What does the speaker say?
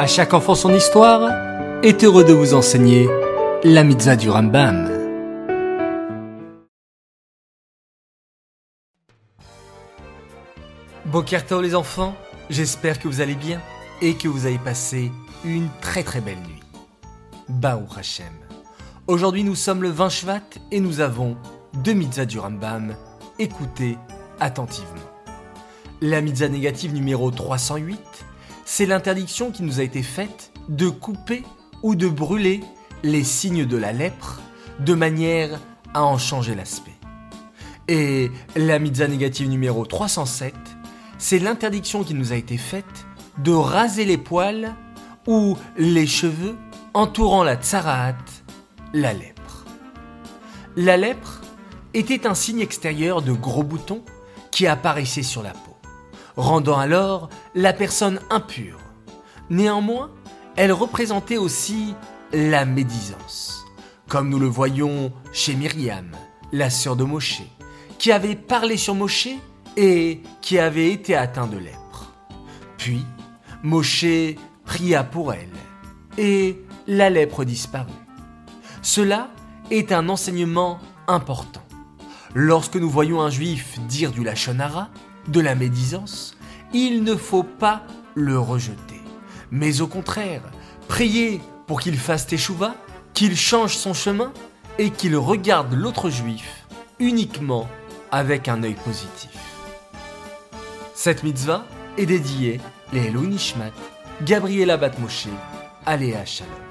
À chaque enfant son histoire est heureux de vous enseigner la mitzvah du Rambam. Bokerto les enfants, j'espère que vous allez bien et que vous avez passé une très très belle nuit. Baou Hashem. Aujourd'hui nous sommes le 20 Shvat et nous avons deux mitzvahs du Rambam. Écoutez attentivement. La mitzvah négative numéro 308, c'est l'interdiction qui nous a été faite de couper ou de brûler les signes de la lèpre de manière à en changer l'aspect. Et la mitzvah négative numéro 307, c'est l'interdiction qui nous a été faite de raser les poils ou les cheveux entourant la tsaraat, la lèpre. La lèpre était un signe extérieur de gros boutons qui apparaissaient sur la peau, rendant alors la personne impure. Néanmoins, elle représentait aussi la médisance, comme nous le voyons chez Myriam, la sœur de Mosché, qui avait parlé sur Mosché et qui avait été atteint de lèpre. Puis, Mosché pria pour elle, et la lèpre disparut. Cela est un enseignement important. Lorsque nous voyons un juif dire du lachonara, de la médisance, il ne faut pas le rejeter, mais au contraire, prier pour qu'il fasse teshuva, qu'il change son chemin et qu'il regarde l'autre juif uniquement avec un œil positif. Cette mitzvah est dédiée les Elou Nishmat, Gabriela Batmoshe, Aléa Shalom.